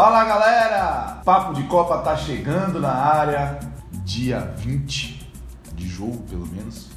Fala galera! Papo de Copa tá chegando na área, dia 20 de jogo pelo menos,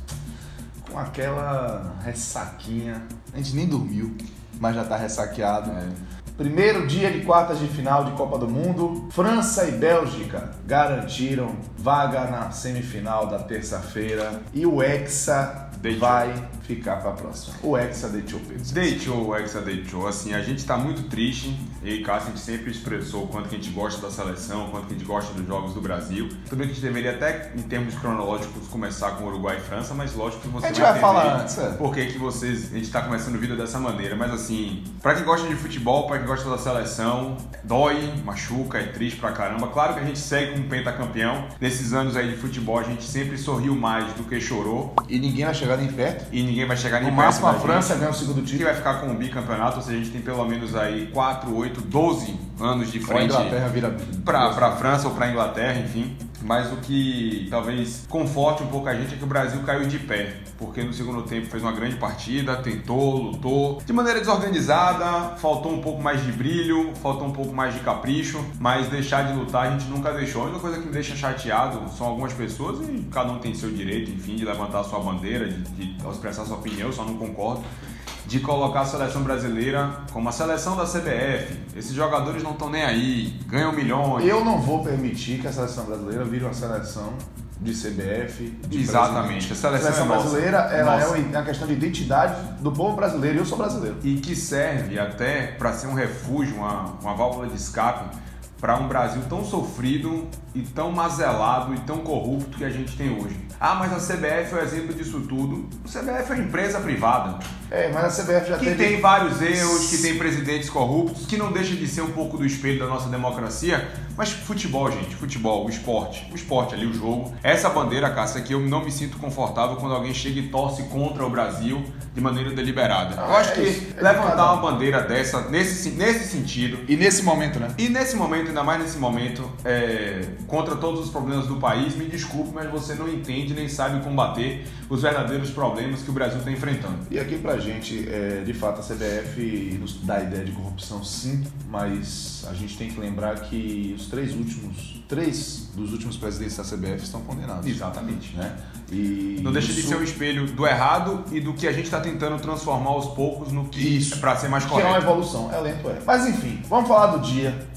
com aquela ressaquinha. A gente nem dormiu, mas já tá ressaqueado. É. Primeiro dia de quartas de final de Copa do Mundo, França e Bélgica garantiram vaga na semifinal da terça-feira e o Hexa vai ficar para a próxima. O Hexa deitou, Pedro. Deitou, o Hexa deitou. Assim, a gente tá muito triste. Eu e Cássio, a gente sempre expressou o quanto que a gente gosta da seleção, o quanto que a gente gosta dos jogos do Brasil. Tudo bem que a gente deveria até, em termos cronológicos, começar com Uruguai e França, mas lógico que você A gente vai entender falar antes, é. Por que que vocês, a gente tá começando o vídeo dessa maneira. Mas assim, pra quem gosta de futebol, pra quem gosta da seleção, dói, machuca, é triste pra caramba. Claro que a gente segue como pentacampeão. Nesses anos aí de futebol, a gente sempre sorriu mais do que chorou. E ninguém vai chegar nem perto. E ninguém vai chegar No nem máximo perto a França ganha o segundo que título. vai ficar com o bicampeonato, ou seja, a gente tem pelo menos aí 4, 8, 12 anos de frente Inglaterra vira para a França ou para a Inglaterra, enfim. Mas o que talvez conforte um pouco a gente é que o Brasil caiu de pé, porque no segundo tempo fez uma grande partida, tentou, lutou, de maneira desorganizada, faltou um pouco mais de brilho, faltou um pouco mais de capricho, mas deixar de lutar a gente nunca deixou. A única coisa que me deixa chateado são algumas pessoas, e cada um tem seu direito, enfim, de levantar sua bandeira, de, de expressar sua opinião, só não concordo de colocar a seleção brasileira como a seleção da CBF. Esses jogadores não estão nem aí, ganham milhões. Eu não vou permitir que a seleção brasileira vire uma seleção de CBF. De Exatamente, presidente. a seleção é brasileira ela Nossa. é uma questão de identidade do povo brasileiro. Eu sou brasileiro. E que serve até para ser um refúgio, uma, uma válvula de escape para um Brasil tão sofrido e tão mazelado e tão corrupto que a gente tem hoje. Ah, mas a CBF é o exemplo disso tudo. A CBF é uma empresa privada. É, mas a CBF já que teve. tem vários erros, que tem presidentes corruptos, que não deixa de ser um pouco do espelho da nossa democracia. Mas futebol, gente, futebol, o esporte, o esporte ali, o jogo. Essa bandeira, Cássia, que eu não me sinto confortável quando alguém chega e torce contra o Brasil de maneira deliberada. Ah, eu acho é que é levantar um. uma bandeira dessa, nesse, nesse sentido, E nesse momento, né? e nesse momento, ainda mais nesse momento, é, contra todos os problemas do país, me desculpe, mas você não entende nem sabe combater os verdadeiros problemas que o Brasil está enfrentando. E aqui pra gente, é, de fato, a CBF nos dá a ideia de corrupção sim, mas a gente tem que lembrar que os três últimos, três dos últimos presidentes da CBF estão condenados. Exatamente. Né? E Não deixa de isso- ser um espelho do errado e do que a gente está tentando transformar aos poucos no que Isso. para ser mais Que é uma correto. evolução, é lento, é. Mas enfim, vamos falar do dia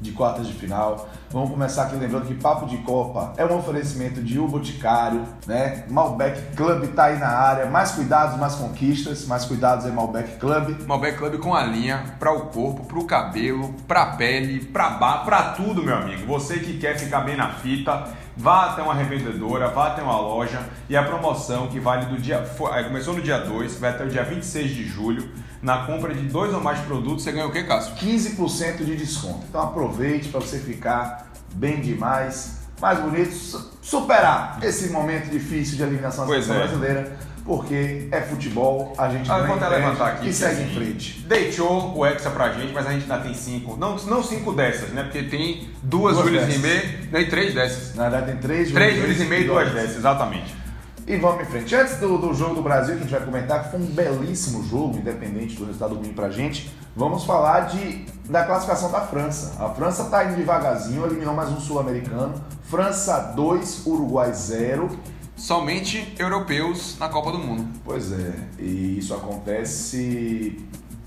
de quartas de final. Vamos começar aqui lembrando que Papo de Copa é um oferecimento de U Boticário, né? Malbec Club tá aí na área. Mais cuidados, mais conquistas. Mais cuidados é Malbec Club. Malbec Club com a linha para o corpo, para o cabelo, para a pele, para bar, para tudo, meu amigo. Você que quer ficar bem na fita, vá até uma revendedora, vá até uma loja e a promoção que vale do dia aí começou no dia 2, vai até o dia 26 de julho. Na compra de dois ou mais produtos, você ganha o que, Cássio? 15% de desconto. Então aproveite para você ficar bem demais, mais bonito, su- superar esse momento difícil de eliminação da seleção é. brasileira, porque é futebol, a gente Ah, não impede levantar aqui. e segue assim, em frente. Deitou o Hexa pra gente, mas a gente ainda tem cinco. Não, não cinco dessas, né? Porque tem duas, Duas dessas. Rimet, nem três dessas. Na verdade tem três Três Julius Julius Rimet e duas dessas, exatamente. E vamos em frente. Antes do, do jogo do Brasil, que a gente vai comentar, que foi um belíssimo jogo, independente do resultado ruim pra gente, vamos falar de, da classificação da França. A França tá indo devagarzinho, eliminou mais um sul-americano. França 2, Uruguai 0. Somente europeus na Copa do Mundo. Pois é, e isso acontece,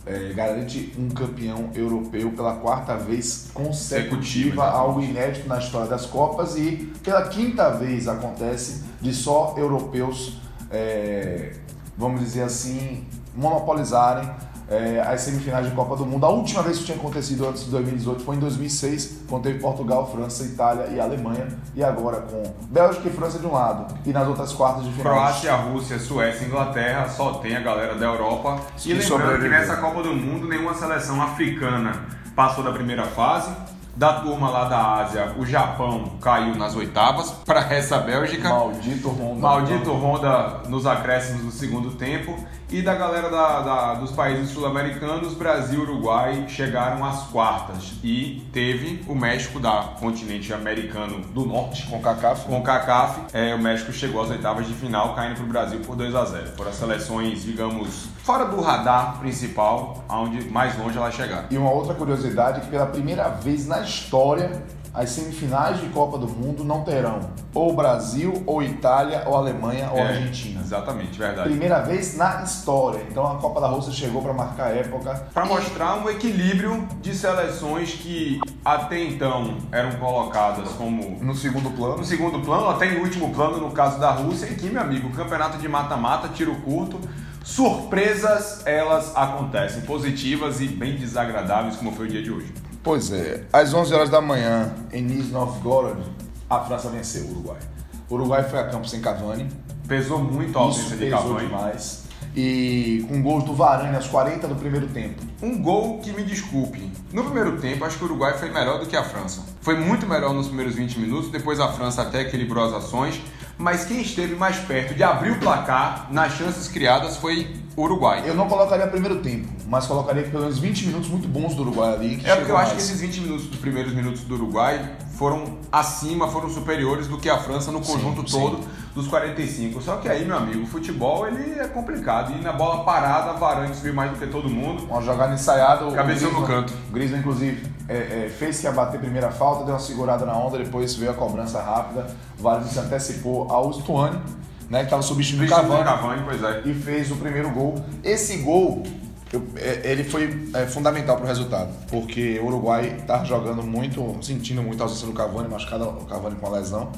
é, garante um campeão europeu pela quarta vez consecutiva, algo inédito na história das Copas, e pela quinta vez acontece de só europeus, é, vamos dizer assim, monopolizarem é, as semifinais de Copa do Mundo. A última vez que tinha acontecido antes de 2018 foi em 2006, quando teve Portugal, França, Itália e Alemanha, e agora com Bélgica e França de um lado, e nas outras quartas de final. Croácia, Rússia, Suécia e Inglaterra só tem a galera da Europa. Que E lembrando que nessa Copa do Mundo nenhuma seleção africana passou da primeira fase. Da turma lá da Ásia, o Japão caiu nas oitavas para essa Bélgica. Maldito Honda. Maldito Honda nos acréscimos do segundo tempo. E da galera da, da, dos países sul-americanos, Brasil e Uruguai chegaram às quartas. E teve o México da continente americano do norte. Com CACAF. Com CACAF. É, o México chegou às oitavas de final, caindo para o Brasil por 2 a 0 Foram as seleções, digamos, fora do radar principal, aonde mais longe elas chegaram. E uma outra curiosidade é que pela primeira vez na história as semifinais de Copa do Mundo não terão ou Brasil, ou Itália, ou Alemanha, ou É, Argentina. Exatamente, verdade. Primeira vez na história. Então a Copa da Rússia chegou para marcar a época. Para mostrar um equilíbrio de seleções que até então eram colocadas como No segundo plano. no segundo plano, até em último plano no caso da Rússia, e que, meu amigo, campeonato de mata-mata, tiro curto, surpresas elas acontecem, positivas e bem desagradáveis, como foi o dia de hoje. Pois é, às 11 horas da manhã, em Nizhny Novgorod, a França venceu o Uruguai. O Uruguai foi a campo sem Cavani, Pesou muito a ausência de pesou Cavani. demais. E com gols do Varane aos 40 do primeiro tempo. Um gol que me desculpe. No primeiro tempo, acho que o Uruguai foi melhor do que a França. Foi muito melhor nos primeiros 20 minutos, depois a França até equilibrou as ações, mas quem esteve mais perto de abrir o placar nas chances criadas foi o Uruguai. Eu não colocaria primeiro tempo, mas colocaria pelo menos 20 minutos muito bons do Uruguai ali. É porque eu acho que mais. esses 20 minutos dos primeiros minutos do Uruguai foram acima, foram superiores do que a França no Sim, conjunto sim. todo dos 45. Só que aí, meu amigo, o futebol ele é complicado. E na bola parada, Varane subiu mais do que todo mundo. Uma jogada ensaiada. Cabeceou no canto. Griezmann, inclusive, é, é, fez que ia bater a primeira falta, deu uma segurada na onda, depois veio a cobrança rápida. O Varane se antecipou ao Stuani, né, que estava substituindo o Cavani. Cavani, pois é. e fez o primeiro gol. Esse gol, eu- é, ele foi é, fundamental para o resultado, porque o Uruguai estava jogando muito, sentindo muito a ausência do Cavani, machucado o Cavani com a lesão,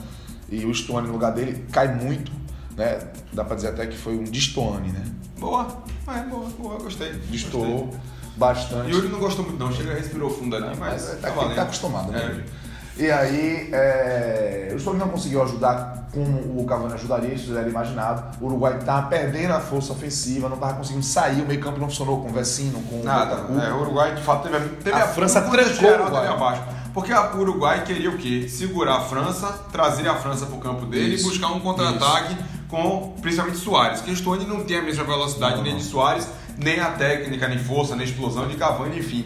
e o Stuani no lugar dele cai muito, né? Dá para dizer até que foi um Distoane, né? Boa. É, boa, boa, gostei. Destourou Gostei. Bastante. Yuri não gostou muito não, chega respirou fundo ali, mas, Mas tá tá, tá acostumado, né? É. E aí, é, o Story não conseguiu ajudar como o Cavani ajudaria, isso era imaginado. O Uruguai estava perdendo a força ofensiva, não estava conseguindo sair, o meio campo não funcionou com o Vecino, com Nada. o Botafogo. É, o Uruguai de fato teve, teve A França cultura trancou o Uruguai. abaixo. Porque a- o Uruguai queria o quê? Segurar a França, trazer a França para o campo dele Isso. e buscar um contra-ataque com principalmente Soares. Que o Stone não tem a mesma velocidade Não, nem de Soares, nem a técnica, nem força, nem explosão de Cavani, enfim.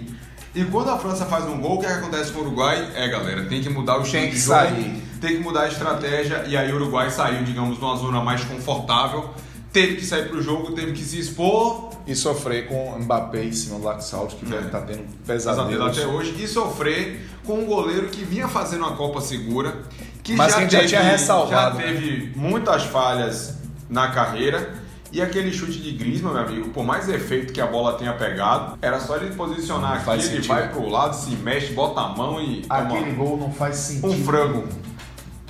E quando a França faz um gol, o que, é que acontece com o Uruguai? É, galera, tem que mudar o estilo Tem de que jogo, sair. tem que mudar a estratégia. E aí o Uruguai saiu, digamos, numa zona mais confortável. Teve que sair para o jogo, teve que se expor, E sofrer com o Mbappé em cima do Laxalt, que É. está tendo pesadelo pesadelos. até hoje e sofrer com um goleiro que vinha fazendo uma Copa segura, que Mas já, que gente já teve, tinha ressalvado, já né? teve muitas falhas na carreira. E aquele chute de Griezmann, meu amigo, por mais efeito que a bola tenha pegado, era só ele posicionar aqui, Faz ele vai pro lado, se mexe, bota a mão e toma Aquele gol não faz sentido. um frango.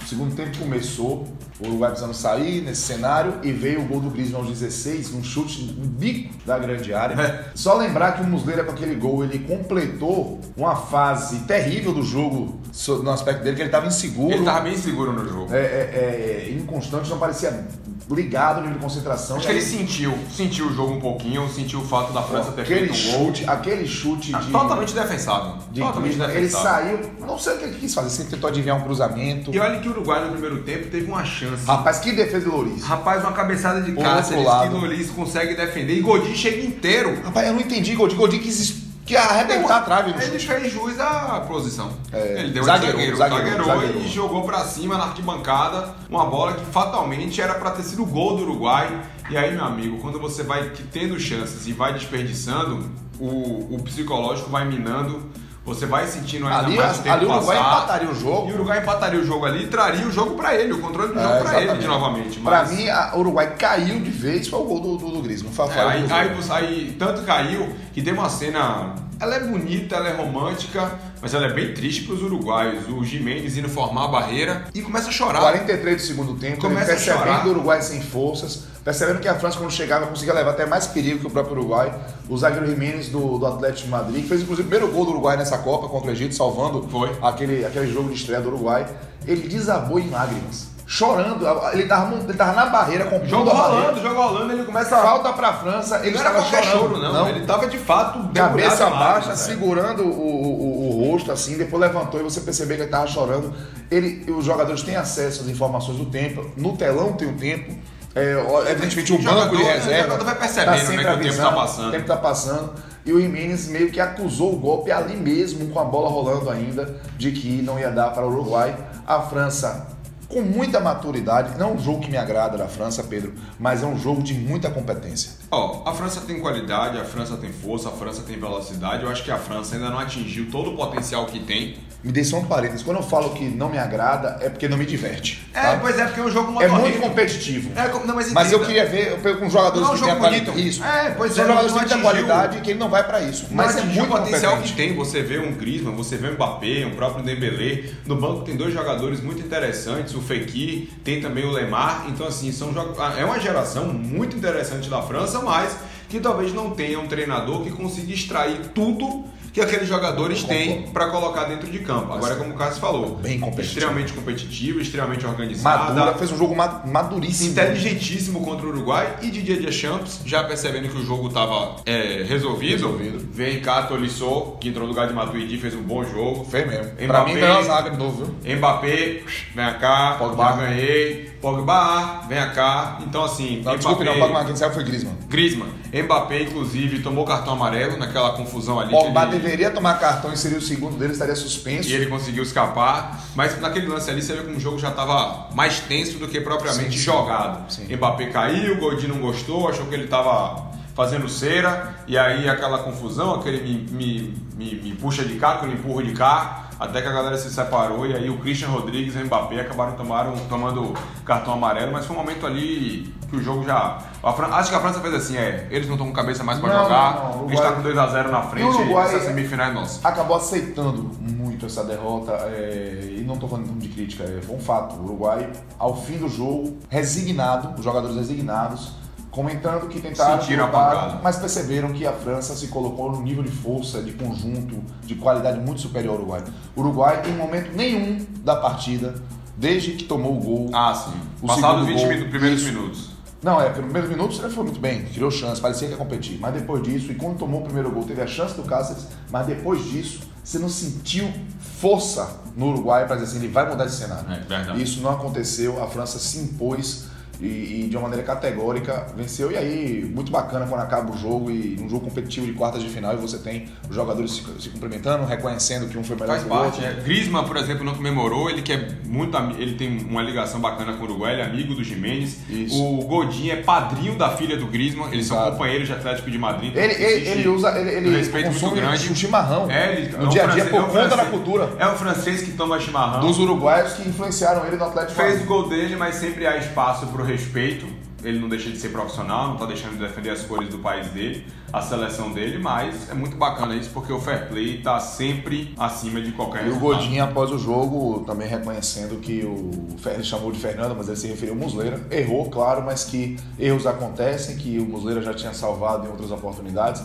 O segundo tempo começou, o Uruguai precisando sair nesse cenário e veio o gol do Griezmann aos 16, um chute, um bico da grande área. É. Só lembrar que o Muslera com aquele gol, ele completou uma fase terrível do jogo no aspecto dele, que ele estava inseguro, Ele tava bem seguro no jogo. é, é, é, inconstante, não parecia ligado no nível de concentração. Acho que ele sentiu, sentiu o jogo um pouquinho, sentiu o fato da França ter aquele feito um gol. chute, aquele chute Ah, de... Totalmente defensável. de totalmente Griezmann, ele defensável. saiu, não sei o que ele quis fazer, se ele tentou adivinhar um cruzamento. E olha que o Uruguai no primeiro tempo teve uma chance. Rapaz, que defesa do Louris. Rapaz, uma cabeçada de Cáceres que Loris consegue defender e Godin chega inteiro. Rapaz, eu não entendi, Godinho, Godinho quis, quis arrebentar a trave no Ele fez jus à posição. É, ele deu zagueiro, zagueiro, zagueirou, zagueirou. e jogou pra cima na arquibancada uma bola que fatalmente era pra ter sido o gol do Uruguai. E aí, meu amigo, quando você vai tendo chances e vai desperdiçando, o, o psicológico vai minando. Você vai sentindo ainda Ali, mais o tempo ali o Uruguai passar. empataria o jogo. E o Uruguai empataria o jogo ali e traria o jogo pra ele, o controle do jogo É, pra ele exatamente. de novamente. Mas- mim, a- o Uruguai caiu de vez, foi o gol do, do, do Griezmann. Foi, É, foi o aí, aí, aí tanto caiu que tem uma cena. Ela é bonita, ela é romântica, mas ela é bem triste para os uruguaios. O Jimenez indo formar a barreira e começa a chorar. 43 do segundo tempo, Começa a ele chorar. percebendo o Uruguai sem forças, percebendo que a França, quando chegava, conseguia levar até mais perigo que o próprio Uruguai. O zagueiro Jimenez do, do Atlético de Madrid, que fez inclusive o primeiro gol do Uruguai nessa Copa contra o Egito, salvando Foi. Aquele, aquele jogo de estreia do Uruguai. Ele desabou em lágrimas, chorando. Ele tava, ele tava na barreira, com Jogo rolando, jogo rolando, ele começa a. Falta pra França, ele Não estava chorando. choro, não. Ele tava de fato Cabeça baixa, velho. segurando o, o, o rosto, assim, depois levantou e você percebeu que ele estava chorando. Ele, os jogadores têm acesso às informações do tempo, no telão tem o tempo. É, evidentemente o, banco de reserva. O jogador vai percebendo tá né, que o tempo está passando. O tempo está passando. E o Jimenez meio que acusou o golpe ali mesmo, com a bola rolando ainda, de que não ia dar para o Uruguai. A França com muita maturidade. Não é um jogo que me agrada da França, Pedro, mas é um jogo de muita competência. Ó, oh, a França tem qualidade, a França tem força, a França tem velocidade. Eu acho que a França ainda não atingiu todo o potencial que tem. Me dê só um parênteses. Quando eu falo que não me agrada, é porque não me diverte. É, tá? pois é, porque é um jogo É muito competitivo. É, não, mas, mas, eu queria ver eu, com jogadores não, que têm qualidade. Isso. É, pois São é, jogadores que têm qualidade que ele não vai para isso. Mas é muito o potencial que tem. Você vê um Griezmann, você vê um Mbappé, um próprio Dembélé. No banco tem dois jogadores muito interessantes, o Fekir, tem também o Lemar. Então, assim, são ah, é uma geração muito interessante da França, mas que talvez não tenha um treinador que consiga extrair tudo que aqueles jogadores têm para colocar dentro de campo. Agora, como o Cássio falou, bem competitivo. extremamente competitivo, extremamente organizado. Madura, fez um jogo maduríssimo. Inteligentíssimo contra o Uruguai e Didier Deschamps, já percebendo que o jogo estava é, resolvido. resolvido. Vem cá, Tolisso, que entrou no lugar de Matuidi, fez um bom jogo. Fez mesmo. Mbappé, pra mim, melhor zaga de novo, viu? Mbappé, vem cá, Pogba. já ganhei. Pogba, vem cá. Então, assim. Não, Mbappé, desculpe, não, Pogba, quem saiu foi Griezmann. Griezmann. Mbappé, inclusive, tomou cartão amarelo naquela confusão ali. Pogba ele... deveria tomar cartão e seria o segundo dele, estaria suspenso. E ele conseguiu escapar. Mas naquele lance ali, você vê como o jogo já estava mais tenso do que propriamente sim, jogado. Sim. Mbappé caiu, o Godinho não gostou, achou que ele estava fazendo cera, e aí aquela confusão, aquele me, me, me, me puxa de cá, que eu empurro de cá até que a galera se separou e aí o Christian Rodrigues e o Mbappé acabaram tomaram, tomando cartão amarelo, mas foi um momento ali que o jogo já. Fran... Acho que a França fez assim, é, eles não estão com cabeça mais para jogar, não, não. a gente tá com 2x0 na frente e, Uruguai essa semifinal é nossa. Acabou aceitando muito essa derrota é, e não estou falando de crítica, é, um fato. O Uruguai, ao fim do jogo, resignado, os jogadores resignados comentando que tentaram Sentiram lutar, mas perceberam que a França se colocou no nível de força, de conjunto, de qualidade muito superior ao Uruguai. O Uruguai, em momento nenhum da partida, desde que tomou o gol. Ah, sim. O Passados 20 gol, primeiros isso. minutos. Não, é, pelos primeiros minutos ele foi muito bem, criou chance, parecia que ia competir. Mas depois disso, e quando tomou o primeiro gol, teve a chance do Cáceres, mas depois disso, você não sentiu força no Uruguai para dizer assim, ele vai mudar esse cenário. É, verdade. Isso não aconteceu, a França se impôs e, e, de uma maneira categórica venceu. E aí, muito bacana quando acaba o jogo e um jogo competitivo de quartas de final e você tem os jogadores se, se cumprimentando, reconhecendo que um foi melhor Faz que o parte, outro. É. Griezmann, por exemplo, não comemorou, ele que é muito ele tem uma ligação bacana com o Uruguai, ele é amigo do Jimenez. O Godin é padrinho da filha do Griezmann, eles Exato. são companheiros de Atlético de Madrid. Então ele, ele, ele, usa, ele, ele respeito muito grande. chimarrão é, ele, no é dia a dia por é conta da cultura. É o francês que toma chimarrão. Dos uruguaios que influenciaram ele no Atlético Fez o gol dele, mas sempre há espaço para o respeito ele não deixa de ser profissional, não está deixando de defender as cores do país dele, a seleção dele, mas é muito bacana isso porque o fair play está sempre acima de qualquer E o Godinho, após o jogo, também reconhecendo que o ele chamou de Fernando, mas ele se referiu ao Musleira. Errou, claro, mas que erros acontecem, que o Musleira já tinha salvado em outras oportunidades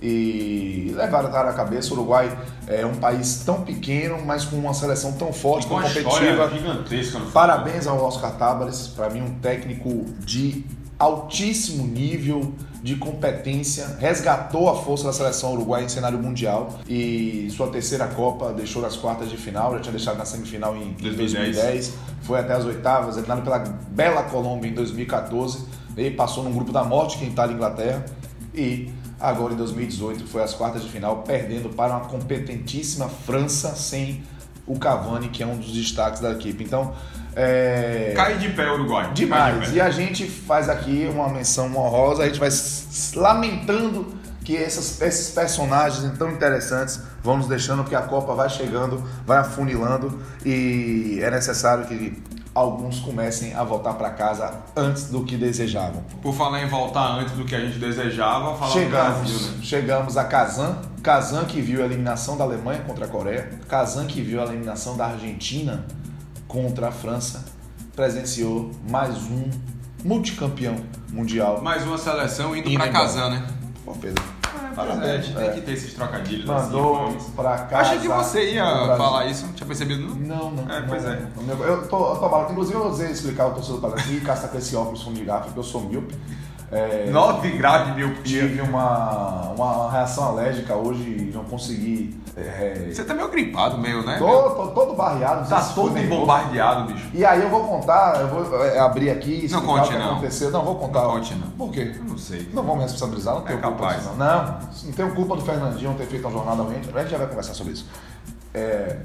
e levaram a cabeça. O Uruguai é um país tão pequeno, mas com uma seleção tão forte, tão competitiva. Gigantesca Parabéns ao Oscar Tabares, para mim um técnico de altíssimo nível de competência, resgatou a força da seleção uruguaia em cenário mundial. E sua terceira Copa deixou nas quartas de final, já tinha deixado na semifinal em 2010, 2010 foi até as oitavas, eliminado pela bela Colômbia em 2014, e passou num grupo da morte que é Itália e Inglaterra. E Agora em 2018 foi às quartas de final, perdendo para uma competentíssima França sem o Cavani, que é um dos destaques da equipe. Então, é... cai de pé o Uruguai. Demais. E a gente faz aqui uma menção honrosa, a gente vai lamentando que essas, esses personagens tão interessantes vão nos deixando, porque a Copa vai chegando, vai afunilando e é necessário que alguns comecem a voltar para casa antes do que desejavam. Por falar em voltar antes do que a gente desejava, falar chegamos, do Brasil, né? Chegamos a Kazan, Kazan que viu a eliminação da Alemanha contra a Coreia, Kazan que viu a eliminação da Argentina contra a França, presenciou mais um multicampeão mundial. Mais uma seleção indo para Kazan, né? Pô, Pedro. Parabéns. É, tem que ter esses trocadilhos Mandou assim. pra cá. Achei que você ia falar isso, não tinha percebido não? Não, não. É, pois não, é. Não. Eu tô, eu tô Inclusive, eu vou explicar o torcedor para aqui, caça com esse óculos de porque eu sou míope. É, 9 graus de miopia. tive uma, uma reação alérgica hoje e não consegui. é, Você tá meio gripado, meio, né? tô, tô todo barreado. Tá todo bombardeado, bicho. E aí eu vou contar, eu vou é, abrir aqui Não conte, o que não. aconteceu. Não, vou contar. Não conte, não. Por quê? Eu não sei. Não vou me responsabilizar, não tenho culpa disso, não. Não, não tenho culpa do Fernandinho ter feito uma jornada ruim. A gente já vai conversar sobre isso. É,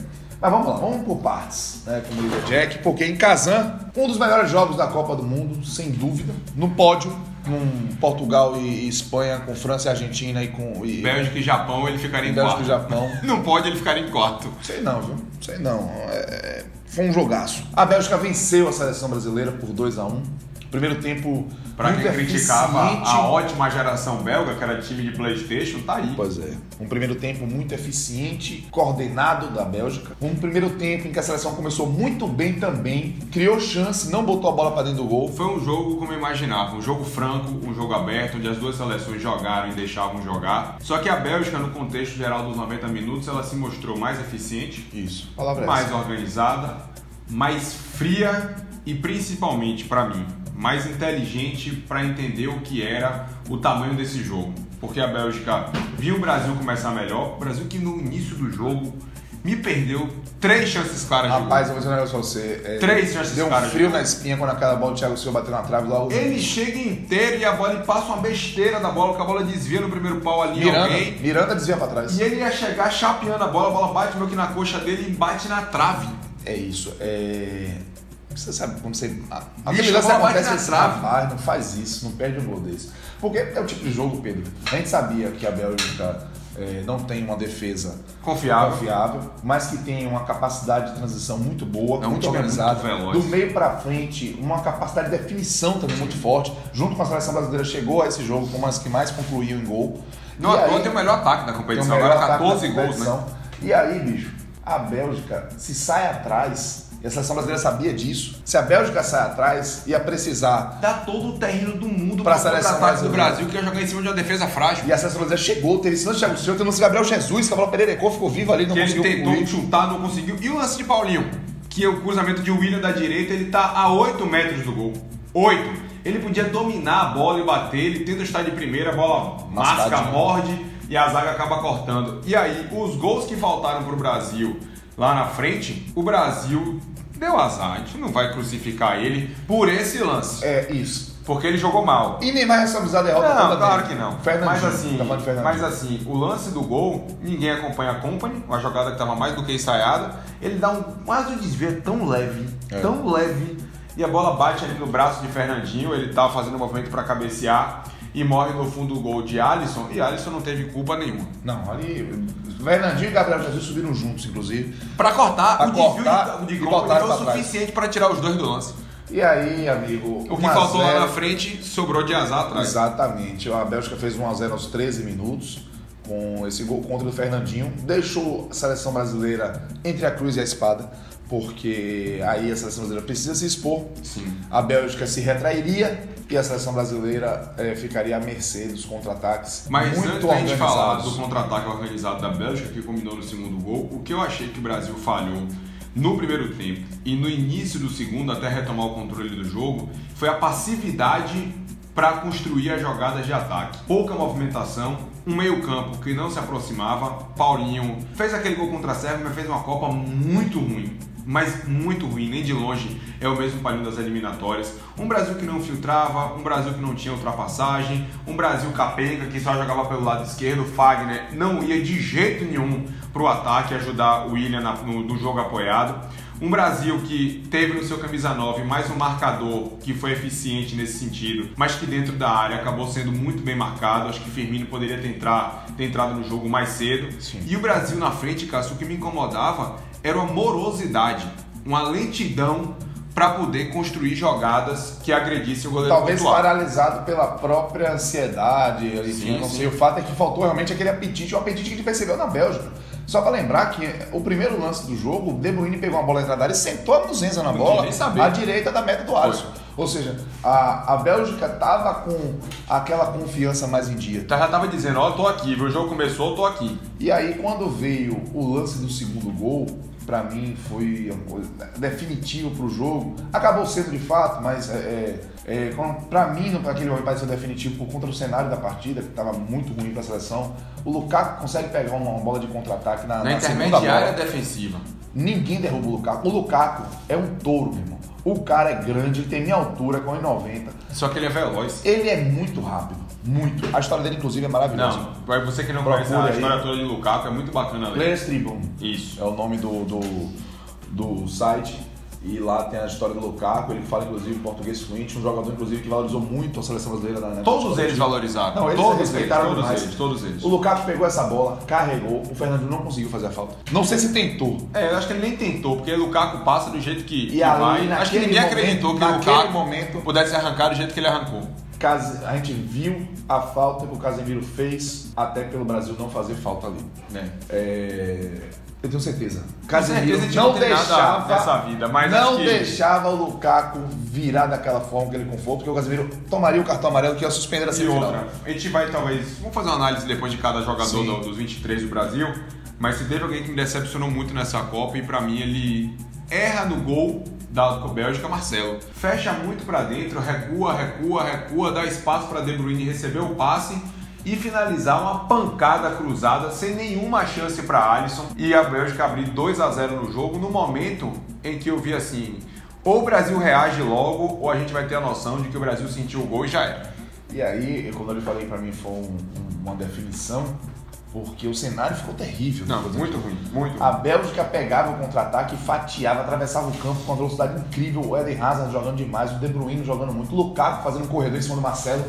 Mas vamos lá, vamos por partes, né? Como o Jack, porque em Kazan, um dos melhores jogos da Copa do Mundo, sem dúvida, no pódio, com Portugal e Espanha, com França e Argentina e com. E, Bélgica e Japão, ele ficaria em Bélgica quarto. e Japão. Não pode, ele ficaria em quarto. Sei não, viu? Sei não. É, Foi um jogaço. A Bélgica venceu a seleção brasileira por 2 a 1 Primeiro tempo. Pra quem criticava eficiente. a ótima geração belga, que era time de Playstation, tá aí. Pois é. Um primeiro tempo muito eficiente, coordenado da Bélgica. Um primeiro tempo em que a seleção começou muito bem também, criou chance, não botou a bola para dentro do gol. Foi um jogo como eu imaginava, um jogo franco, um jogo aberto, onde as duas seleções jogaram e deixavam jogar. Só que a Bélgica, no contexto geral dos 90 minutos, ela se mostrou mais eficiente, Isso. Palavra é mais essa. organizada, mais fria e principalmente para mim, mais inteligente para entender o que era o tamanho desse jogo. Porque a Bélgica viu o Brasil começar melhor, o Brasil que no início do jogo me perdeu três chances claras de gol. Rapaz, eu vou dizer um negócio pra você. É, Três chances Deu um claras de frio gol. na espinha quando aquela bola do Thiago Silva bateu na trave lá. o- Ele chega inteiro e a bola ele passa uma besteira da bola, que a bola desvia no primeiro pau ali Miranda, alguém. Miranda desvia pra trás. E ele ia chegar chapeando a bola, a bola bate meio que na coxa dele e bate na trave. É isso. É... Você sabe como você. A, acontece assim, trave. rapaz, não faz isso, não perde um gol desse. Porque é o tipo de jogo, Pedro. A gente sabia que a Bélgica é, não tem uma defesa Confiável. confiável, mas que tem uma capacidade de transição muito boa, É muito organizada. veloz. Do meio pra frente, uma capacidade de definição também muito forte. Junto com a seleção brasileira, chegou a esse jogo como as que mais concluíam em gol. Não E aí- tem o melhor ataque da competição, melhor agora ataque da 14 gols, né? E aí, bicho, a Bélgica, se sai atrás, e a seleção brasileira sabia disso, se a Bélgica sai atrás, ia precisar. Dá todo o terreno do mundo Pra pra seleção do. Brasil, que ia jogar em cima de uma defesa frágil. E a seleção brasileira chegou, teve esse lance de Thiago Silva, teve o lance de Gabriel Jesus, que a bola pererecou, ficou vivo ali, não que ele conseguiu tentou concluir. chutar, não conseguiu. E o lance de Paulinho, que é o cruzamento de William da direita, ele tá a 8 metros do gol. 8. Ele podia dominar a bola e bater, ele tenta estar de primeira, a bola masca, Mascadinho. morde e a zaga acaba cortando. E aí, os gols que faltaram pro Brasil lá na frente, o Brasil deu azar. A gente não vai crucificar ele por esse lance, É, isso. porque ele jogou mal. E Neymar responsabilizar a derrota Não, claro que não. Fernandinho, Mas assim, tá mas assim, o lance do gol, ninguém acompanha a Company, uma jogada que estava mais do que ensaiada. Ele dá um quase um desvio tão leve, É. tão leve, e a bola bate ali no braço de Fernandinho, ele tá fazendo um movimento para cabecear e morre no fundo do gol de Alisson, e Alisson não teve culpa nenhuma. Não, ali. Fernandinho e Gabriel Jesus subiram juntos, inclusive. Para cortar, Pra o desvio cortar de, de botaram foi o suficiente para tirar os dois do lance. E aí, amigo. O que 1 a faltou lá 0. na frente sobrou de azar atrás. Exatamente. A Bélgica fez 1x0 aos 13 minutos com esse gol contra o Fernandinho. Deixou a seleção brasileira entre a cruz e a espada, porque aí a seleção brasileira precisa se expor. Sim. A Bélgica se retrairia e a seleção brasileira eh, ficaria à mercê dos contra-ataques Mas muito antes gente falar do contra-ataque organizado da Bélgica, que combinou no segundo gol, o que eu achei que o Brasil falhou no primeiro tempo e no início do segundo, até retomar o controle do jogo, foi a passividade para construir as jogadas de ataque. Pouca movimentação, um meio-campo que não se aproximava. Paulinho fez aquele gol contra a Sérvia, mas fez uma Copa muito ruim. Mas muito ruim, nem de longe é o mesmo Paulinho das eliminatórias. Um Brasil que não filtrava, um Brasil que não tinha ultrapassagem, um Brasil capenga que só jogava pelo lado esquerdo. Fagner não ia de jeito nenhum pro ataque ajudar o William na- no, no jogo apoiado. Um Brasil que teve no seu camisa 9 mais um marcador que foi eficiente nesse sentido, mas que dentro da área acabou sendo muito bem marcado. Acho que Firmino poderia ter, entrar, ter entrado no jogo mais cedo. Sim. E o Brasil na frente, Cássio, o que me incomodava era uma morosidade, uma lentidão para poder construir jogadas que agredissem o goleiro Talvez pontual. paralisado pela própria ansiedade, enfim, Sim, não sim. sei. O fato é que faltou realmente aquele apetite, o apetite que a gente percebeu na Bélgica. Só pra lembrar que o primeiro lance do jogo, o De Bruyne pegou uma bola entrada e sentou a Muzenza na Não bola, à direita da meta do Alisson. Ou seja, a, a Bélgica tava com aquela confiança mais em dia. Então já tava dizendo, ó, eu tô aqui, o jogo começou, tô aqui. E aí, quando veio o lance do segundo gol, pra mim foi definitivo pro jogo. Acabou sendo de fato, mas é, é, É, para mim, aquele jogo pareceu definitivo por conta do cenário da partida, que estava muito ruim para a seleção. O Lukaku consegue pegar uma, uma bola de contra-ataque na, na, na intermediária defensiva. Ninguém derruba o Lukaku. O Lukaku é um touro, meu irmão. O cara é grande, ele tem minha altura, com 1,90. Só que ele é veloz. Ele é muito rápido. Muito. A história dele, inclusive, é maravilhosa. Não, para você que não Procura conhece a aí. história toda de Lukaku, é muito bacana. Players Tribune. Isso. É o nome do, do, do site. E lá tem a história do Lukaku, ele fala inclusive português fluente, um jogador inclusive que valorizou muito a seleção brasileira na época. Todos eles valorizaram. Não, eles todos respeitaram eles, demais. Todos eles, todos eles. O Lukaku pegou essa bola, carregou, o Fernando não conseguiu fazer a falta. Não sei se tentou. É, eu acho que ele nem tentou, porque o Lukaku passa do jeito que, e que ali, vai. Acho que ninguém momento, acreditou que o Lukaku momento, pudesse arrancar do jeito que ele arrancou. A gente viu a falta que o Casemiro fez até pelo Brasil não fazer falta ali. É. É... Eu tenho certeza. Casemiro não, não deixava nessa vida, mas não que... deixava o Lukaku virar daquela forma que ele conforto, porque o Casemiro tomaria o cartão amarelo que ia suspender a semifinal. outra, a gente vai talvez, vamos fazer uma análise depois de cada jogador do, dos 23 do Brasil, mas se teve alguém que me decepcionou muito nessa Copa e para mim ele erra no gol dado com a Bélgica, Marcelo. Fecha muito para dentro, recua, recua, recua, dá espaço para De Bruyne receber o passe e finalizar uma pancada cruzada sem nenhuma chance para Alisson e a Bélgica abrir 2 a 0 no jogo no momento em que eu vi assim, ou o Brasil reage logo ou a gente vai ter a noção de que o Brasil sentiu o gol e já era. E aí, quando ele falei para mim foi um, uma definição porque o cenário ficou terrível. Não, muito ruim, muito A Bélgica pegava o contra-ataque, fatiava, atravessava o campo com uma velocidade incrível. O Eden Hazard jogando demais, o De Bruyne jogando muito, o Lukaku fazendo um corredor em cima do Marcelo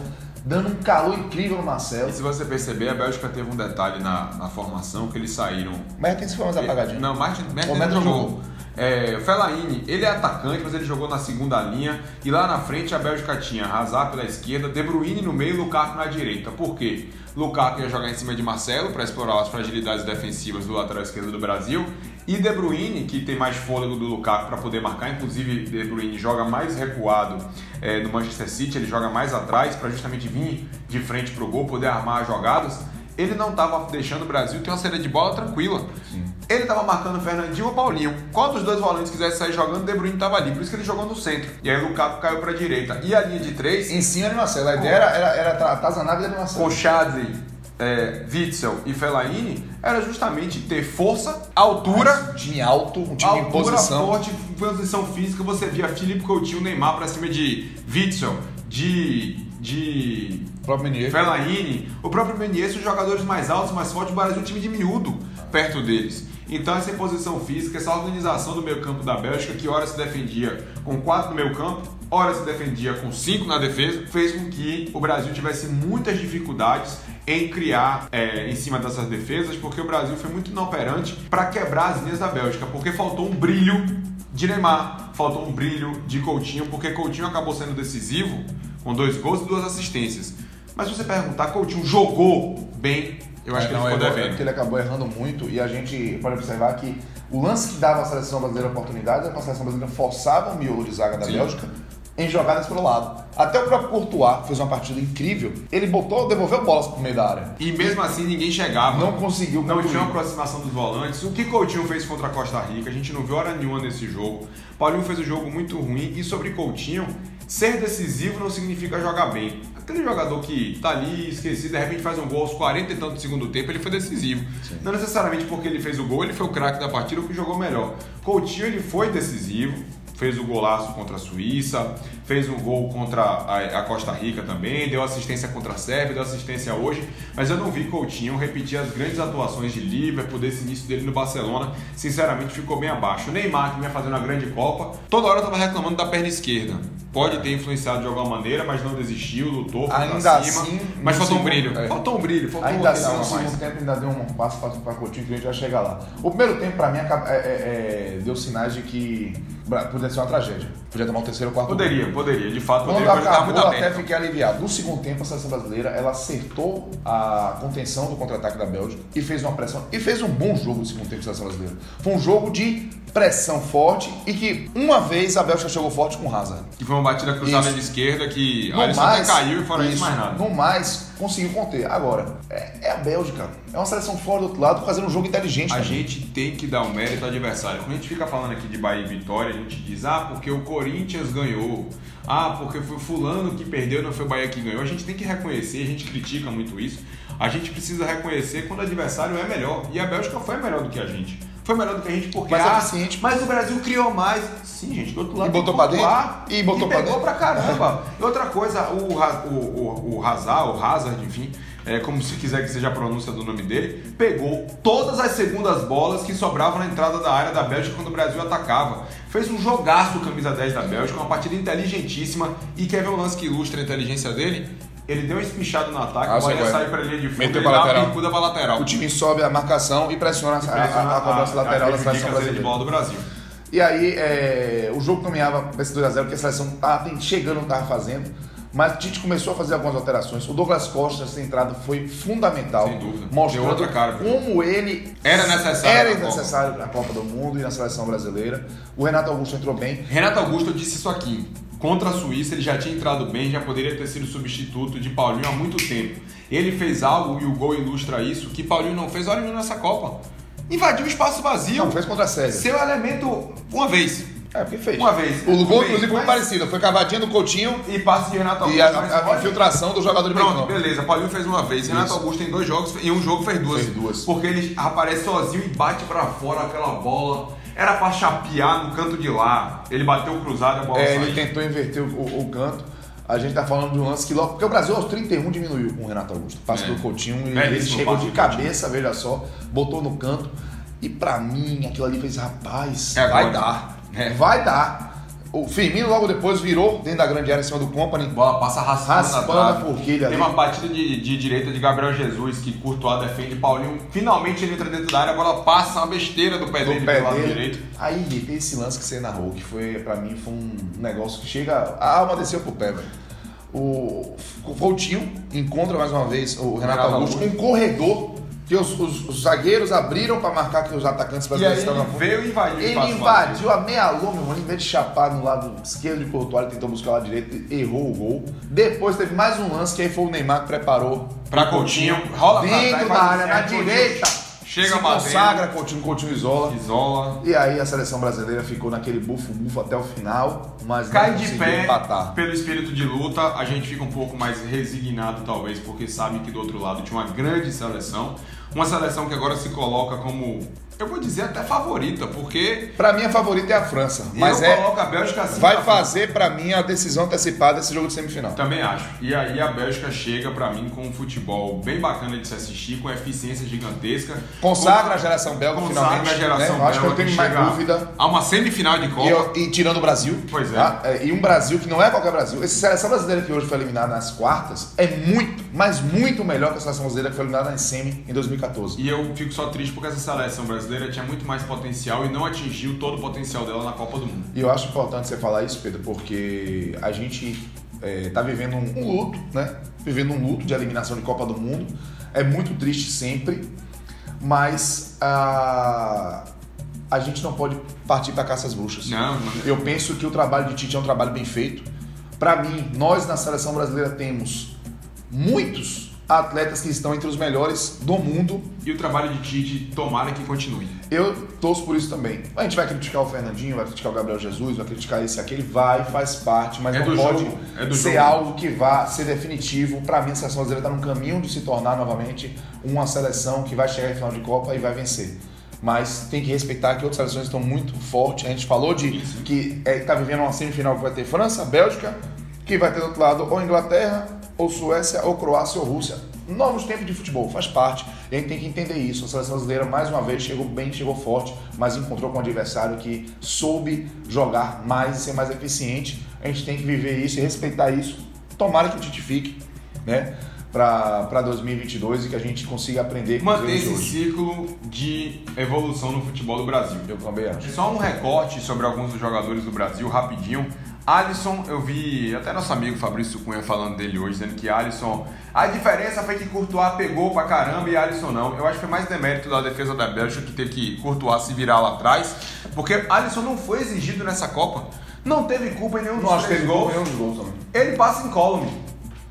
dando um calor incrível no Marcelo. E se você perceber, a Bélgica teve um detalhe na, na formação que eles saíram. Mertens foi mais apagadinho. Não, Martin, Mertens não jogou. jogou. É, Fellaini, ele é atacante, mas ele jogou na segunda linha. E lá na frente a Bélgica tinha Hazard pela esquerda, De Bruyne no meio e Lukaku na direita. Por quê? Lukaku ia jogar em cima de Marcelo para explorar as fragilidades defensivas do lateral esquerdo do Brasil. E De Bruyne, que tem mais fôlego do Lukaku para poder marcar, inclusive De Bruyne joga mais recuado é, no Manchester City, ele joga mais atrás para justamente vir de frente para o gol, poder armar jogadas. Ele não estava deixando o Brasil ter uma saída de bola tranquila. Sim. Ele estava marcando o Fernandinho ou Paulinho. Qual dos dois volantes quisesse sair jogando, De Bruyne estava ali. Por isso que ele jogou no centro. E aí o Lukaku caiu para a direita. E a linha de três... Em cima de Marcelo. A ideia era, era, era atazanar de Marcelo. Com Chadley, é, Witzel e Fellaini era justamente ter força, altura. Um time alto, um time altura, em posição. forte, posição física. Você via Felipe Coutinho, Neymar pra cima de Witzel, de. de. O próprio Menier. Fellaini. O próprio Menier, os jogadores mais altos, mais fortes, o Brasil é um time de miúdo perto deles. Então essa posição física, essa organização do meio campo da Bélgica, que ora se defendia com quatro no meio campo, ora se defendia com cinco na defesa, fez com que o Brasil tivesse muitas dificuldades em criar é, em cima dessas defesas, porque o Brasil foi muito inoperante para quebrar as linhas da Bélgica, porque faltou um brilho de Neymar, faltou um brilho de Coutinho, porque Coutinho acabou sendo decisivo com dois gols e duas assistências. Mas se você perguntar, Coutinho jogou bem, eu acho é, que ele ficou devendo. É porque ele acabou errando muito e a gente pode observar que o lance que dava à seleção brasileira oportunidade era para a seleção brasileira forçava o miolo de zaga da Sim. Bélgica em jogadas pelo lado. Até o próprio Courtois fez uma partida incrível. Ele botou, devolveu bolas pro meio da área. E mesmo assim ninguém chegava. Não conseguiu. Não tinha uma aproximação dos volantes. O que Coutinho fez contra a Costa Rica, a gente não viu hora nenhuma nesse jogo. Paulinho fez um jogo muito ruim. E sobre Coutinho, ser decisivo não significa jogar bem. Aquele jogador que tá ali esquecido, de repente faz um gol aos 40 e tanto do segundo tempo, ele foi decisivo. Sim. Não necessariamente porque ele fez o gol, ele foi o craque da partida ou que jogou melhor. Coutinho ele foi decisivo, fez o golaço contra a Suíça, fez um gol contra a, Costa Rica também, deu assistência contra a Sérvia, deu assistência hoje, mas eu não vi Coutinho repetir as grandes atuações de Liverpool, desse início dele no Barcelona, sinceramente ficou bem abaixo. O Neymar, que vinha fazendo uma grande Copa, toda hora estava reclamando da perna esquerda. Pode ter influenciado de alguma maneira, mas não desistiu, lutou, foi ainda pra cima. Assim, mas faltou um brilho. É. Faltou um brilho, faltou ainda um assim, no segundo tempo ainda deu um passo para Coutinho que a gente vai chegar lá. O primeiro tempo, para mim, é, é, é, deu sinais de que poderia ser uma tragédia. Podia tomar um terceiro ou quarto Poderia. Poderia. De fato, Quando poderia acabou, muito até fiquei aliviado. No segundo tempo, a seleção brasileira, ela acertou a contenção do contra-ataque da Bélgica e fez uma pressão. E fez um bom jogo no segundo tempo da seleção brasileira. Foi um jogo de pressão forte e que uma vez a Bélgica chegou forte com o Hazard. Que foi uma batida cruzada Isso. de esquerda que No Alisson mais, caiu e fora isso, mais nada. No mais, conseguiu conter. Agora, é, é a Bélgica. É uma seleção fora do outro lado, fazendo um jogo inteligente. A também. gente tem que dar o mérito ao adversário. Quando a gente fica falando aqui de Bahia e Vitória, a gente diz, ah, porque o Corinthians ganhou. Ah, porque foi fulano que perdeu, não foi o Bahia que ganhou. A gente tem que reconhecer, a gente critica muito isso. A gente precisa reconhecer quando o adversário é melhor. E a Bélgica foi melhor do que a gente. Foi melhor do que a gente porque Mais ah, eficiente. mas o Brasil criou mais. Sim, gente, do outro lado. E botou que dentro? pontuar. E botou pra pegou dentro? pra caramba. E outra coisa, o, o, o, o Hazard, o Hazard, enfim, é, como se quiser que seja a pronúncia do nome dele, pegou todas as segundas bolas que sobravam na entrada da área da Bélgica quando o Brasil atacava. Fez um jogaço camisa 10 da Bélgica, uma partida inteligentíssima. E quer ver um lance que ilustra a inteligência dele? Ele deu um espichado no ataque, Ah, a sei bola qual é. sai pra linha de fundo, Meteu ele dá lateral. a bicuda pra lateral. O time sobe a marcação e pressiona a, Pressiona a, a cobrança lateral da seleção dele de brasileira. bola do Brasil. E aí, é, o jogo caminhava para esse 2x0, porque a seleção tava tem- chegando, não estava fazendo. Mas o Tite começou a fazer algumas alterações. O Douglas Costa, essa entrada foi fundamental. Sem dúvida. Mostrando Deu outra cara como ele Era necessário era na Copa. necessário na Copa do Mundo e na seleção brasileira. O Renato Augusto entrou bem. Renato Augusto disse isso aqui. Contra a Suíça, ele já tinha entrado bem, já poderia ter sido substituto de Paulinho há muito tempo. Ele fez algo, e o gol ilustra isso, que Paulinho não fez, olha ele nessa Copa. Invadiu o espaço vazio. Não, fez contra a Sérvia. Seu elemento, uma vez. É, porque fez. Uma vez. O gol, inclusive, foi mas- parecido. Foi cavadinha do Coutinho E passe de Renato Augusto. e a, a olha- infiltração do jogador de Pronto, beleza. Paulinho fez uma vez. Renato Isso. Augusto tem dois jogos, em um jogo fez duas. Fez duas. Porque ele aparece sozinho e bate pra fora aquela bola. Era pra chapear no canto de lá. Ele bateu cruzado e a bola É, saiu. ele tentou inverter o, o- o canto. A gente tá falando de um lance que logo. Porque o Brasil aos 31 diminuiu com o Renato Augusto. Passe É. do Coutinho e É, ele chegou de cabeça, veja só, botou no canto. E pra mim, aquilo ali fez, rapaz, É vai agora. dar. É. Vai dar. O Firmino logo depois virou dentro da grande área em cima do Company. A bola passa raspando, a forquilha Tem ali. uma batida de, de direita de Gabriel Jesus que Courtois defende. Paulinho finalmente ele entra dentro da área, a bola passa uma besteira do pé do dele pé do lado dele. direito. Aí tem esse lance que você narrou, que foi, pra mim, foi um negócio que chega. A alma desceu pro pé, velho. O Coutinho encontra mais uma vez o Renato Renato Augusto com Augusto. um corredor que os, os- os zagueiros abriram pra marcar que os atacantes brasileiros estavam ele na frente. veio e invadiu o Ele invadiu, amealhou, meu irmão, em vez de chapar no lado esquerdo de Courtois, ele tentou buscar lá direito, errou o gol. Depois teve mais um lance que aí foi o Neymar que preparou Pra Coutinho, rola pra dentro trás, da área, o na direita. Chega se consagra, Coutinho, Coutinho isola. Isola. E aí a seleção brasileira ficou naquele bufo-bufo até o final, mas Cai não de pé empatar. pelo espírito de luta, a gente fica um pouco mais resignado, talvez, porque sabe que do outro lado tinha uma grande seleção. Uma seleção que agora se coloca como, eu vou dizer até favorita, porque Pra mim a favorita é a França, mas eu é coloco a Bélgica assim. vai fazer pra mim a decisão antecipada desse jogo de semifinal. Também acho. E aí a Bélgica chega pra mim com um futebol bem bacana de se assistir, com eficiência gigantesca. Consagra a geração belga Consagra finalmente. a geração né? Eu Acho que eu belga tenho mais chega dúvida. A uma semifinal de E, Copa. eu- e tirando o Brasil. Pois é. tá? E um Brasil que não é qualquer Brasil. Essa seleção brasileira que hoje foi eliminada nas quartas é muito, mas muito melhor que a seleção brasileira que foi eliminada na semi em 2014. E eu fico só triste porque essa seleção brasileira tinha muito mais potencial e não atingiu todo o potencial dela na Copa do Mundo. E eu acho importante você falar isso, Pedro, porque a gente está vivendo um, um luto, né? Vivendo um luto de eliminação de Copa do Mundo. É muito triste sempre, mas a, a gente não pode partir para caça às bruxas. Não, não. Eu penso que o trabalho de Tite é um trabalho bem feito. Para mim, nós na seleção brasileira temos muitos atletas que estão entre os melhores do mundo. E o trabalho de Tite, tomara que continue. Eu torço por isso também. A gente vai criticar o Fernandinho, vai criticar o Gabriel Jesus, vai criticar esse e aquele, vai, faz parte, mas É não pode é ser jogo. algo que vá ser definitivo. Para mim, a seleção brasileira está no caminho de se tornar novamente uma seleção que vai chegar em final de Copa e vai vencer. Mas tem que respeitar que outras seleções estão muito fortes. A gente falou de Isso. que está vivendo uma semifinal que vai ter França, Bélgica, que vai ter do outro lado ou Inglaterra, ou Suécia, ou Croácia, ou Rússia. Novos tempos de futebol, faz parte. E a gente tem que entender isso. A seleção brasileira, mais uma vez, chegou bem, chegou forte, mas encontrou com um adversário que soube jogar mais e ser mais eficiente. A gente tem que viver isso e respeitar isso. Tomara que o Tite fique, né? Para 2022 e que a gente consiga aprender com Manter esse hoje. ciclo de evolução no futebol do Brasil. Eu também acho. Só um recorte sobre alguns dos jogadores do Brasil, rapidinho. Alisson, eu vi até nosso amigo Fabrício Cunha falando dele hoje, dizendo que Alisson. A diferença foi que Courtois pegou pra caramba e Alisson não. Eu acho que foi mais demérito da defesa da Bélgica que teve que Courtois se virar lá atrás. Porque Alisson não foi exigido nessa Copa. Não teve culpa em nenhum dos acho três gols. ganhou os gols também. Ele passa incólume.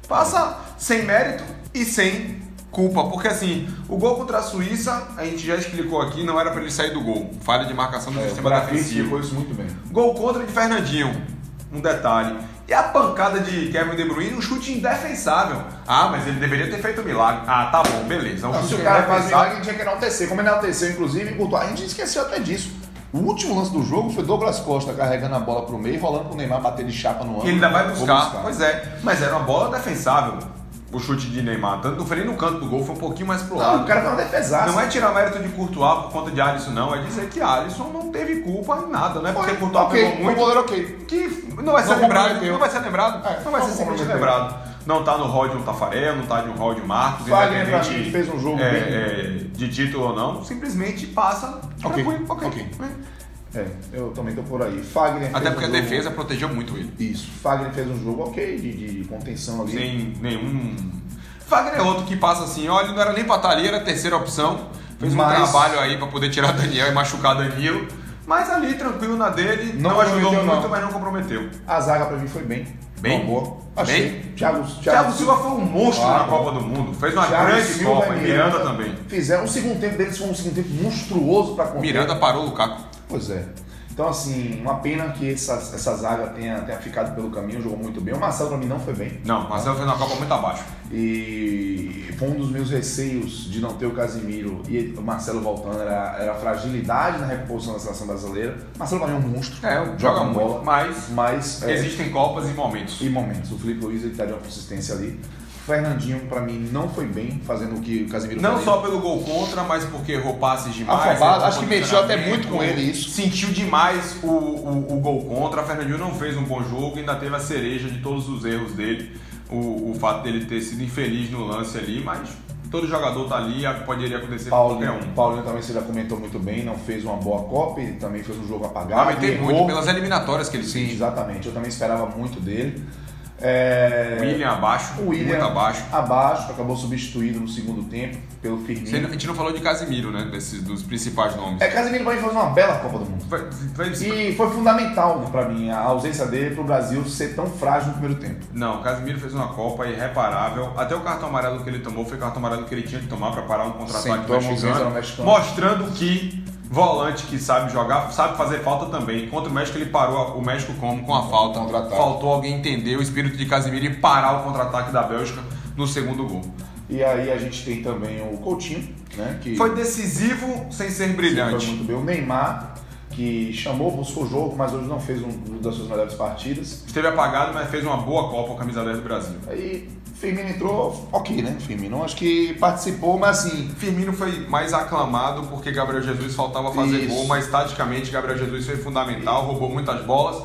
Passa sem mérito e sem culpa. Porque assim, o gol contra a Suíça, a gente já explicou aqui, não era pra ele sair do gol. Falha de marcação do É, sistema defensivo. explicou isso muito bem. Gol contra de Fernandinho. Um detalhe. E a pancada de Kevin De Bruyne, um chute indefensável. Ah, mas ele deveria ter feito um milagre. Ah, tá bom, beleza. Um Não, se o cara faz milagre, tinha que enaltecer. Como ele enalteceu, inclusive, Courtois. A gente esqueceu até disso. O último lance do jogo foi Douglas Costa carregando a bola pro meio, rolando pro Neymar bater de chapa no ângulo. Ele ainda vai Vou buscar. Pois é. Mas era uma bola defensável. O chute de Neymar. Tanto eu falei no canto do gol, foi um pouquinho mais pro Não, lado. o cara foi uma defesaça. Não é tirar mérito de Courtois por conta de Alisson, não. É dizer que Alisson não teve culpa em nada. Não é porque Courtois ok, pegou muito. o goleiro ok. que não vai ser Não lembrado. Não vai ser lembrado. É, não vai não ser simplesmente lembrado. Não tá no rol de um Tafarel, não tá de um rol de um Marcos, Fagner, pra independente mim, fez um jogo é, bem- é, de título ou não, simplesmente passa Ok, ok. ok. É, eu também tô por aí. Fagner Até porque um a jogo- defesa protegeu muito ele. Isso. Fagner fez um jogo ok de, de contenção ali. Sem nenhum. Wagner é outro que passa assim, olha, não era nem pra estar ali, era a terceira opção. Fez um Mas- trabalho aí pra poder tirar Daniel e machucar Danilo. Mas ali, tranquilo na dele, Não não, ajudou muito, não. mas não comprometeu. A zaga pra mim foi bem. Bem? Uma boa. Achei. Bem? Thiago, Thiago Silva foi um monstro Ah, na Copa do Mundo. Fez uma Thiago grande Silva Copa. E Miranda também. Fizeram. O segundo tempo deles foi um segundo tempo monstruoso pra conter. Miranda parou o Lukaku. Pois é. Então, assim, uma pena que essa, essa zaga tenha, tenha ficado pelo caminho, jogou muito bem. O Marcelo pra mim não foi bem. Não, Marcelo fez uma Copa muito abaixo. E foi um dos meus receios de não ter o Casimiro e o Marcelo voltando, era, era a fragilidade na reposição da seleção brasileira. Marcelo pra mim é um monstro. É, joga muito, bola, mas mas é, existem Copas e momentos. e momentos. O Felipe Luiz ele tá de uma consistência ali. Fernandinho, pra mim, não foi bem fazendo o que o Casimiro Não fazia. só pelo gol contra, mas porque errou passes demais. Afobado, errou acho que mexeu até muito com ele isso. Sentiu demais o, o, o gol contra. Fernandinho não fez um bom jogo, ainda teve a cereja de todos os erros dele. O, o fato dele ter sido infeliz no lance ali, mas todo jogador tá ali, poderia acontecer com qualquer Paulinho, um. Paulinho também você já comentou muito bem, não fez uma boa Copa, ele também fez um jogo apagado. Lamentei errou. muito pelas eliminatórias que ele Sim, fez. exatamente. Eu também esperava muito dele. É... William abaixo, O William muito abaixo. abaixo, acabou substituído no segundo tempo pelo Você- A Firmino. gente não falou de Casimiro, né? Desses, dos principais nomes. É, Casemiro vai fazer uma bela Copa do Mundo. Foi- foi- E foi fundamental pra mim a ausência dele pro Brasil ser tão frágil no primeiro tempo. Não, o Casemiro fez uma Copa irreparável. Até o cartão amarelo que ele tomou foi o cartão amarelo que ele tinha que tomar para parar um contra-ataque mexicano. mostrando que volante que sabe jogar, sabe fazer falta também. Contra o México ele parou o México como com a falta. Faltou alguém entender o espírito de Casemiro e parar o contra-ataque da Bélgica no segundo gol. E aí a gente tem também o Coutinho, né? Que Foi decisivo sem ser foi brilhante. muito bem. O Neymar, que chamou, buscou o jogo, mas hoje não fez um das suas melhores partidas. Esteve apagado, mas fez uma boa Copa com a camisa 10 do Brasil. Aí Firmino entrou, ok, né? Firmino acho que participou, mas assim, Firmino foi mais aclamado porque Gabriel Jesus faltava fazer Isso. gol, mas taticamente Gabriel Jesus foi fundamental, roubou muitas bolas,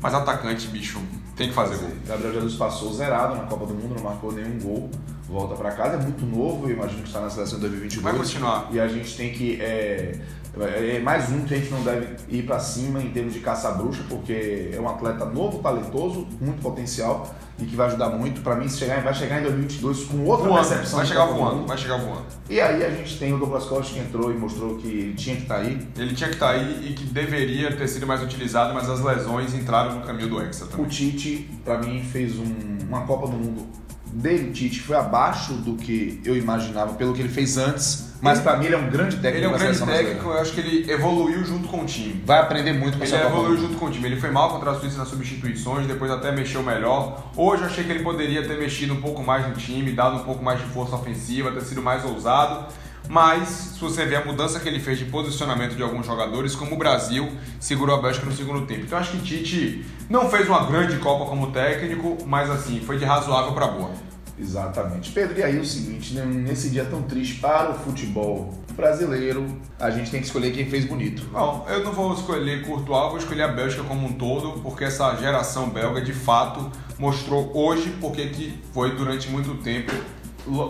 mas atacante, bicho, tem que fazer gol. Gabriel Jesus passou zerado na Copa do Mundo, não marcou nenhum gol. Volta pra casa, é muito novo, eu imagino que está na seleção de 2022. Vai continuar. E a gente tem que. É, é mais um que a gente não deve ir pra cima em termos de caça-bruxa, porque é um atleta novo, talentoso, muito potencial e que vai ajudar muito. Pra mim, chegar, vai chegar em 2022 com outra Voando, percepção. vai chegar voando, Mundo. vai chegar voando. E aí a gente tem o Douglas Costa que entrou e mostrou que ele tinha que estar aí. Ele tinha que estar aí e que deveria ter sido mais utilizado, mas as lesões entraram no caminho do Hexa O também. Tite, pra mim, fez um- uma Copa do Mundo dele, Tite, foi abaixo do que eu imaginava, pelo que ele fez antes. Mas pra mim ele é um grande técnico. Ele é um grande técnico, eu acho que ele evoluiu junto com o time. Vai aprender muito com Ele evoluiu junto com o time. Ele foi mal contra a Suíça nas substituições, depois até mexeu melhor. Hoje eu achei que ele poderia ter mexido um pouco mais no time, dado um pouco mais de força ofensiva, ter sido mais ousado. Mas, se você ver a mudança que ele fez de posicionamento de alguns jogadores, como o Brasil segurou a Bélgica no segundo tempo. Então acho que Tite não fez uma grande Copa como técnico, mas assim, foi de razoável para boa. Exatamente. Pedro, e aí o seguinte, né, nesse dia tão triste para o futebol brasileiro, a gente tem que escolher quem fez bonito. Bom, eu não vou escolher Courtois, vou escolher a Bélgica como um todo, porque essa geração belga de fato mostrou hoje porque que foi durante muito tempo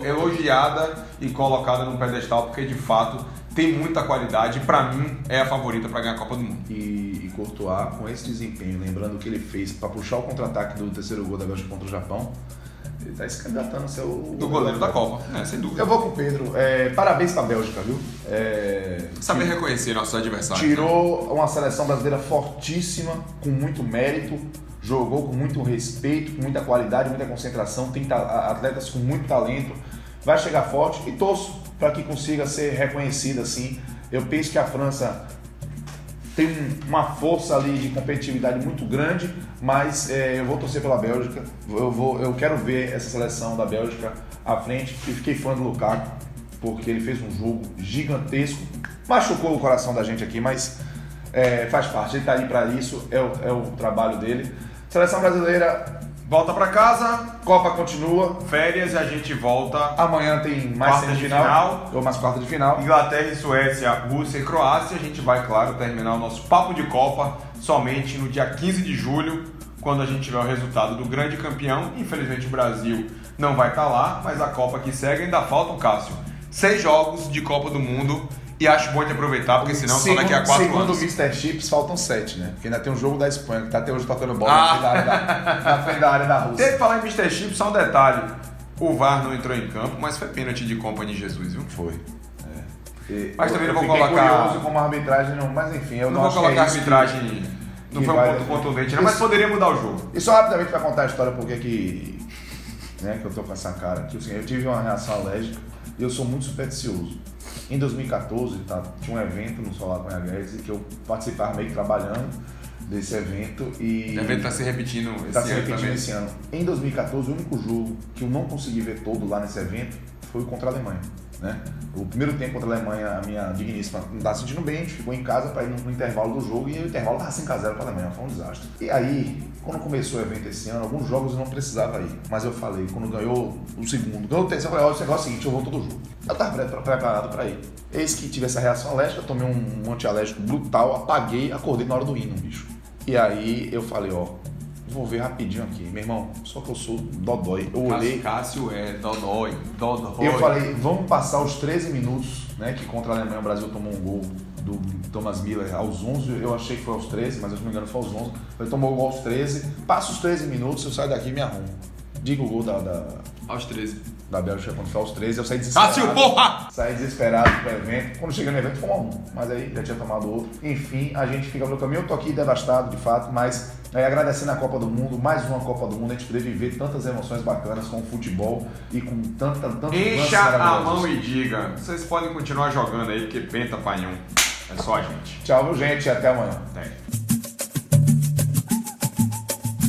elogiada e colocada no pedestal, porque de fato tem muita qualidade e pra mim é a favorita para ganhar a Copa do Mundo. E, e Courtois, com esse desempenho, lembrando o que ele fez para puxar o contra-ataque do terceiro gol da Bélgica contra o Japão, Ele tá se candidatando a ser o. Do goleiro da Copa, né? Sem dúvida. Eu vou com o Pedro. É, parabéns pra Bélgica, viu? É, Saber reconhecer nossos adversários. tirou uma seleção brasileira fortíssima, com muito mérito, jogou com muito respeito, com muita qualidade, muita concentração, tem ta- atletas com muito talento, vai chegar forte e torço para que consiga ser reconhecida assim. Eu penso que a França tem um- uma força ali de competitividade muito grande, mas é, eu vou torcer pela Bélgica. Eu, vou, eu quero ver essa seleção da Bélgica à frente. E fiquei fã do Lukaku, porque ele fez um jogo gigantesco. Machucou o coração da gente aqui, mas é, faz parte. Ele está aí para isso, é o, é o trabalho dele. Seleção brasileira, Volta pra casa, Copa continua. férias e a gente volta. Amanhã tem mais Quarta de semifinal, final. ou mais quarta de final. Inglaterra e Suécia, Rússia e Croácia. A gente vai, claro, terminar o nosso papo de Copa somente no dia 15 de julho, quando a gente tiver o resultado do grande campeão. Infelizmente o Brasil não vai estar lá, mas a Copa que segue ainda falta, Cássio. Seis jogos de Copa do Mundo e acho bom de aproveitar, porque senão só daqui a quatro segundo anos. o Mr. Chips, faltam sete, né? Porque ainda tem um jogo da Espanha, que tá até hoje tocando bola Ah. na, frente da área da, na frente da área da Rússia. Teve que falar em Mr. Chip, só um detalhe. O VAR não entrou em campo, mas foi pênalti de Company Jesus, viu? Foi. É. Mas também eu não vou colocar- curioso como a arbitragem, não, mas enfim, eu não, não vou colocar é isso que- arbitragem. Não que foi um ponto contundente, não, mas poderia mudar o jogo. E só rapidamente para contar a história porque que, né, que eu tô com essa cara aqui. Assim, eu tive uma reação alérgica e eu sou muito supersticioso. Em 2014, tá, tinha um evento no Solar Cunha Guedes que eu participava meio trabalhando desse evento e... O evento tá se repetindo esse Está se ano repetindo também. esse ano. Em 2014, o único jogo que eu não consegui ver todo lá nesse evento foi o contra a Alemanha. Né? O primeiro tempo contra a Alemanha, a minha digníssima não estava sentindo bem, a ficou em casa para ir no, intervalo do jogo e o intervalo estava 5x0 para a Alemanha, foi um desastre. E aí, quando começou o evento esse ano, alguns jogos eu não precisava ir, mas eu falei, quando ganhou o segundo, ganhou o terceiro, eu falei: olha, o negócio é o seguinte, eu vou todo jogo. Eu estava pre- pre- preparado para ir. Eis que tive essa reação alérgica, tomei um, um antialérgico brutal, apaguei, acordei na hora do hino, bicho. E aí eu falei, ó, vou ver rapidinho aqui, meu irmão, só que eu sou dodói. Eu olhei, Cássio é Dodói, Dodói. eu falei, vamos passar os 13 minutos, né, que contra a Alemanha o Brasil tomou um gol do Thomas Miller aos 11, eu achei que foi aos 13, mas eu não me engano foi aos 11. Ele tomou o gol aos 13, passa os 13 minutos, eu saio daqui e me arrumo. Diga o gol da, da, Aos 13. da Bélgica quando foi aos 13, eu saí desesperado. Cássio, porra! Saí desesperado pro evento. Quando cheguei no evento foi um a um, mas aí já tinha tomado outro. Enfim, a gente fica pelo caminho. Eu tô aqui devastado, de fato, mas é, agradecendo a Copa do Mundo, mais uma Copa do Mundo, a gente poder viver tantas emoções bacanas com o futebol e com tanta, tanto Encha a mão e diga. Vocês podem continuar jogando aí, porque penta um. É só a gente. Tchau, viu, gente? Até amanhã. Até.